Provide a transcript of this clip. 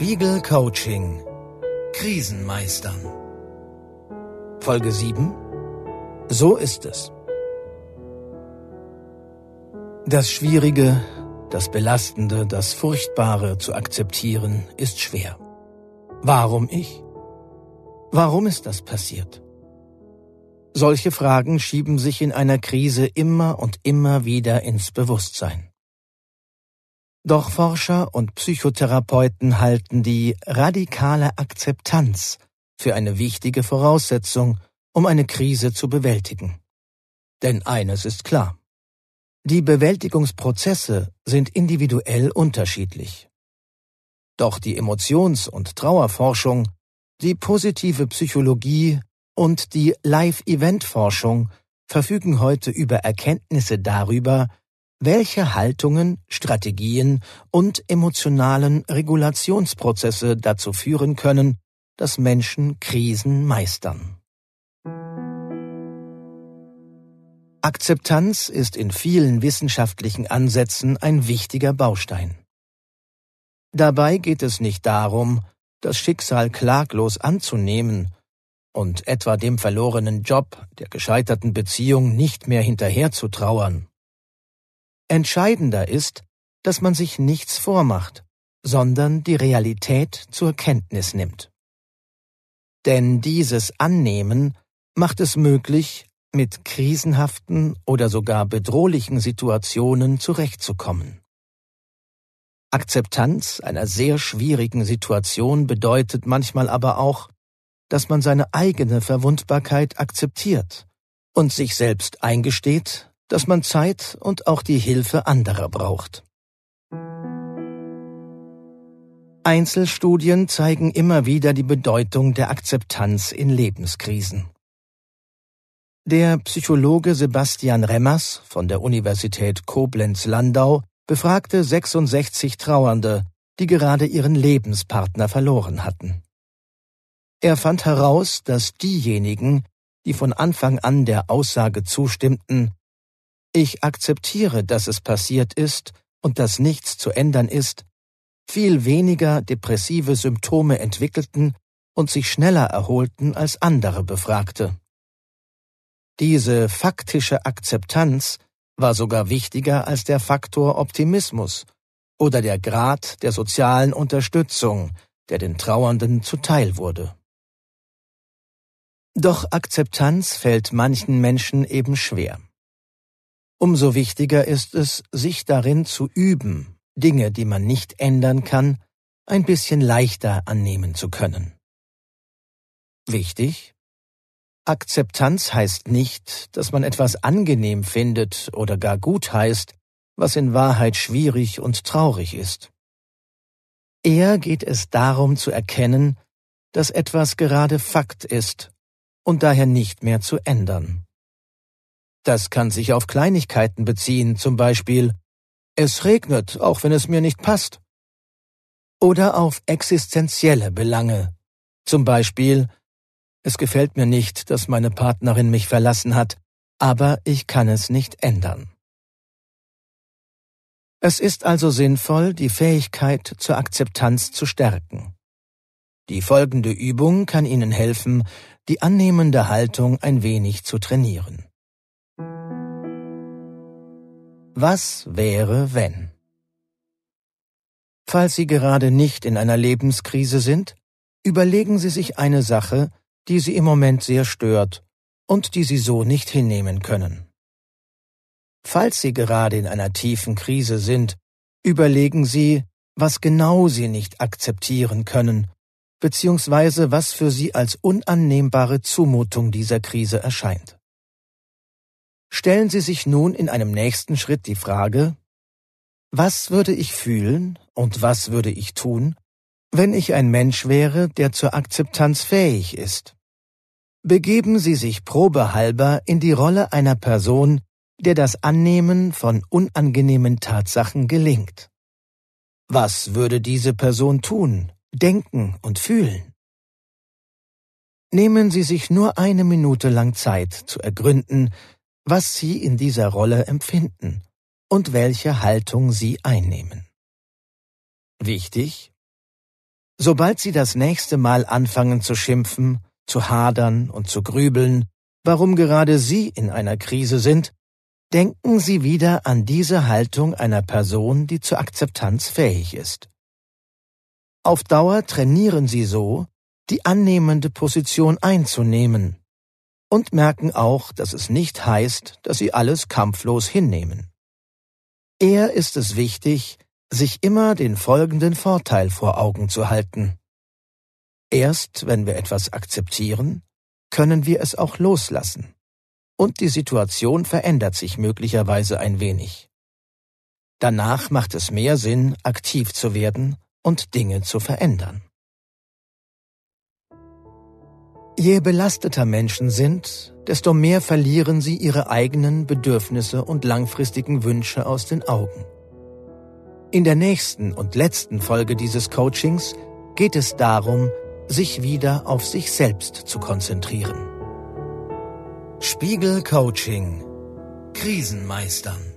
Spiegel Coaching Krisenmeistern Folge 7 So ist es. Das Schwierige, das Belastende, das Furchtbare zu akzeptieren, ist schwer. Warum ich? Warum ist das passiert? Solche Fragen schieben sich in einer Krise immer und immer wieder ins Bewusstsein. Doch Forscher und Psychotherapeuten halten die radikale Akzeptanz für eine wichtige Voraussetzung, um eine Krise zu bewältigen. Denn eines ist klar. Die Bewältigungsprozesse sind individuell unterschiedlich. Doch die Emotions- und Trauerforschung, die positive Psychologie und die Live-Event-Forschung verfügen heute über Erkenntnisse darüber, welche Haltungen, Strategien und emotionalen Regulationsprozesse dazu führen können, dass Menschen Krisen meistern. Akzeptanz ist in vielen wissenschaftlichen Ansätzen ein wichtiger Baustein. Dabei geht es nicht darum, das Schicksal klaglos anzunehmen und etwa dem verlorenen Job, der gescheiterten Beziehung nicht mehr hinterher zu trauern. Entscheidender ist, dass man sich nichts vormacht, sondern die Realität zur Kenntnis nimmt. Denn dieses Annehmen macht es möglich, mit krisenhaften oder sogar bedrohlichen Situationen zurechtzukommen. Akzeptanz einer sehr schwierigen Situation bedeutet manchmal aber auch, dass man seine eigene Verwundbarkeit akzeptiert und sich selbst eingesteht, dass man Zeit und auch die Hilfe anderer braucht. Einzelstudien zeigen immer wieder die Bedeutung der Akzeptanz in Lebenskrisen. Der Psychologe Sebastian Remmers von der Universität Koblenz-Landau befragte 66 Trauernde, die gerade ihren Lebenspartner verloren hatten. Er fand heraus, dass diejenigen, die von Anfang an der Aussage zustimmten, ich akzeptiere, dass es passiert ist und dass nichts zu ändern ist, viel weniger depressive Symptome entwickelten und sich schneller erholten als andere Befragte. Diese faktische Akzeptanz war sogar wichtiger als der Faktor Optimismus oder der Grad der sozialen Unterstützung, der den Trauernden zuteil wurde. Doch Akzeptanz fällt manchen Menschen eben schwer. Umso wichtiger ist es, sich darin zu üben, Dinge, die man nicht ändern kann, ein bisschen leichter annehmen zu können. Wichtig? Akzeptanz heißt nicht, dass man etwas angenehm findet oder gar gut heißt, was in Wahrheit schwierig und traurig ist. Eher geht es darum zu erkennen, dass etwas gerade Fakt ist und daher nicht mehr zu ändern. Das kann sich auf Kleinigkeiten beziehen, zum Beispiel Es regnet, auch wenn es mir nicht passt. Oder auf existenzielle Belange, zum Beispiel Es gefällt mir nicht, dass meine Partnerin mich verlassen hat, aber ich kann es nicht ändern. Es ist also sinnvoll, die Fähigkeit zur Akzeptanz zu stärken. Die folgende Übung kann Ihnen helfen, die annehmende Haltung ein wenig zu trainieren. Was wäre, wenn? Falls Sie gerade nicht in einer Lebenskrise sind, überlegen Sie sich eine Sache, die Sie im Moment sehr stört und die Sie so nicht hinnehmen können. Falls Sie gerade in einer tiefen Krise sind, überlegen Sie, was genau Sie nicht akzeptieren können, beziehungsweise was für Sie als unannehmbare Zumutung dieser Krise erscheint. Stellen Sie sich nun in einem nächsten Schritt die Frage, was würde ich fühlen und was würde ich tun, wenn ich ein Mensch wäre, der zur Akzeptanz fähig ist? Begeben Sie sich probehalber in die Rolle einer Person, der das Annehmen von unangenehmen Tatsachen gelingt. Was würde diese Person tun, denken und fühlen? Nehmen Sie sich nur eine Minute lang Zeit zu ergründen, was Sie in dieser Rolle empfinden und welche Haltung Sie einnehmen. Wichtig, Sobald Sie das nächste Mal anfangen zu schimpfen, zu hadern und zu grübeln, warum gerade Sie in einer Krise sind, denken Sie wieder an diese Haltung einer Person, die zur Akzeptanz fähig ist. Auf Dauer trainieren Sie so, die annehmende Position einzunehmen und merken auch, dass es nicht heißt, dass Sie alles kampflos hinnehmen. Eher ist es wichtig, sich immer den folgenden Vorteil vor Augen zu halten. Erst wenn wir etwas akzeptieren, können wir es auch loslassen. Und die Situation verändert sich möglicherweise ein wenig. Danach macht es mehr Sinn, aktiv zu werden und Dinge zu verändern. Je belasteter Menschen sind, desto mehr verlieren sie ihre eigenen Bedürfnisse und langfristigen Wünsche aus den Augen. In der nächsten und letzten Folge dieses Coachings geht es darum, sich wieder auf sich selbst zu konzentrieren. Spiegel Coaching Krisenmeistern